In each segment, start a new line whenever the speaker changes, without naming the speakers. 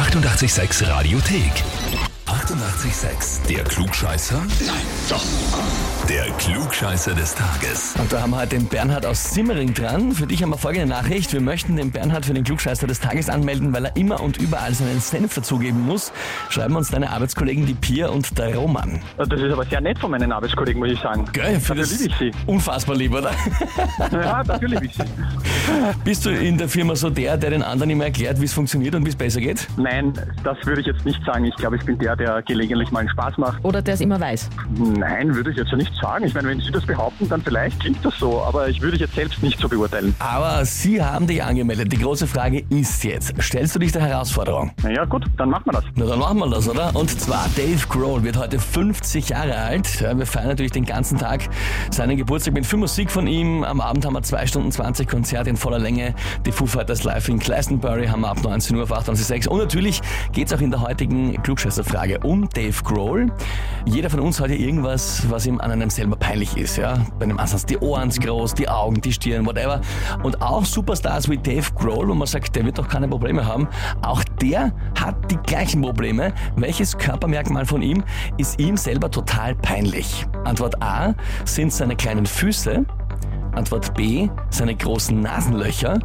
886 Radiothek. 88,6. Der Klugscheißer? Nein, doch. Der Klugscheißer des Tages.
Und da haben wir heute den Bernhard aus Simmering dran. Für dich haben wir folgende Nachricht. Wir möchten den Bernhard für den Klugscheißer des Tages anmelden, weil er immer und überall seinen Senf dazugeben muss. Schreiben uns deine Arbeitskollegen, die Pia und der Roman.
Das ist aber sehr nett von meinen Arbeitskollegen, muss ich sagen.
Geil, für
Dafür
das
liebe ich sie.
unfassbar lieb, oder?
Ja, dafür liebe ich sie.
Bist du in der Firma so der, der den anderen immer erklärt, wie es funktioniert und wie es besser geht?
Nein, das würde ich jetzt nicht sagen. Ich glaube, ich bin der, der gelegentlich mal einen Spaß macht.
Oder der es immer weiß.
Nein, würde ich jetzt ja nicht sagen. Ich meine, wenn Sie das behaupten, dann vielleicht klingt das so, aber ich würde ich jetzt selbst nicht so beurteilen.
Aber sie haben dich angemeldet. Die große Frage ist jetzt, stellst du dich der Herausforderung?
Naja, gut, dann machen wir das.
Na, dann machen wir das, oder? Und zwar Dave Grohl wird heute 50 Jahre alt. Wir feiern natürlich den ganzen Tag seinen Geburtstag mit viel Musik von ihm. Am Abend haben wir 2 Stunden 20 Konzert in voller Länge. Die Foo Fighters live in Glastonbury haben wir ab 19 Uhr auf 28.6. Und natürlich geht's auch in der heutigen Klugscheißerfrage um Dave Grohl. Jeder von uns hat ja irgendwas, was ihm an einem selber peinlich ist. Ja? Bei einem Ansatz die Ohren zu groß, die Augen, die Stirn, whatever. Und auch Superstars wie Dave Grohl, wo man sagt, der wird doch keine Probleme haben, auch der hat die gleichen Probleme. Welches Körpermerkmal von ihm ist ihm selber total peinlich? Antwort A sind seine kleinen Füße. Antwort B seine großen Nasenlöcher.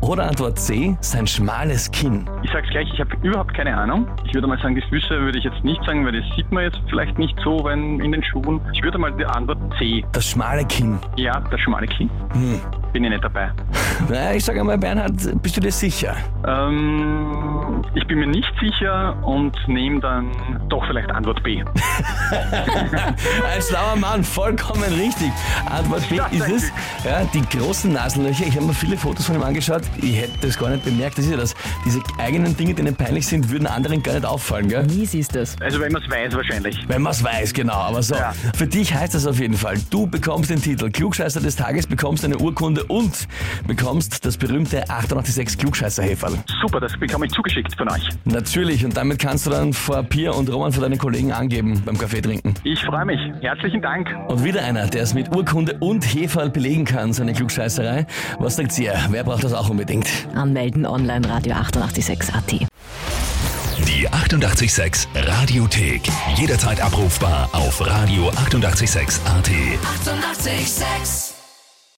Oder Antwort C sein schmales Kinn.
Ich sag's gleich, ich habe überhaupt keine Ahnung. Ich würde mal sagen, die Füße würde ich jetzt nicht sagen, weil das sieht man jetzt vielleicht nicht so wenn in den Schuhen. Ich würde mal die Antwort C.
Das schmale Kinn.
Ja, das schmale Kinn.
Hm.
Bin ich nicht dabei.
Na, ich sage einmal, Bernhard, bist du dir sicher?
Ähm, ich bin mir nicht sicher und nehme dann doch vielleicht Antwort B.
Ein schlauer Mann, vollkommen richtig. Antwort B
Ja,
ist es. Ja, die großen Nasenlöcher. Ich habe mir viele Fotos von ihm angeschaut. Ich hätte das gar nicht bemerkt. Das ist ja das. Diese eigenen Dinge, die ihnen peinlich sind, würden anderen gar nicht auffallen, gell?
Nie siehst du es.
Also wenn man es weiß wahrscheinlich.
Wenn man es weiß, genau. Aber so,
Ja.
für dich heißt das auf jeden Fall, du bekommst den Titel Klugscheißer des Tages, bekommst eine Urkunde und bekommst das berühmte 886 Klugscheißer-Häferl.
Super, das bekomme ich zugeschickt von euch.
Natürlich, und damit kannst du dann vor Pia und Roman für deine Kollegen angeben beim Kaffee trinken.
Ich freue mich. Herzlichen Dank.
Und wieder einer, der es mit Urkunde und Heferl belegen kann, seine Klugscheißerei. Was sagt ihr? Wer braucht das auch unbedingt?
Anmelden online Radio 886 AT.
Die 88,6 Radiothek. Jederzeit abrufbar auf radio886.at. 88,6.
Eighty-eight, sex.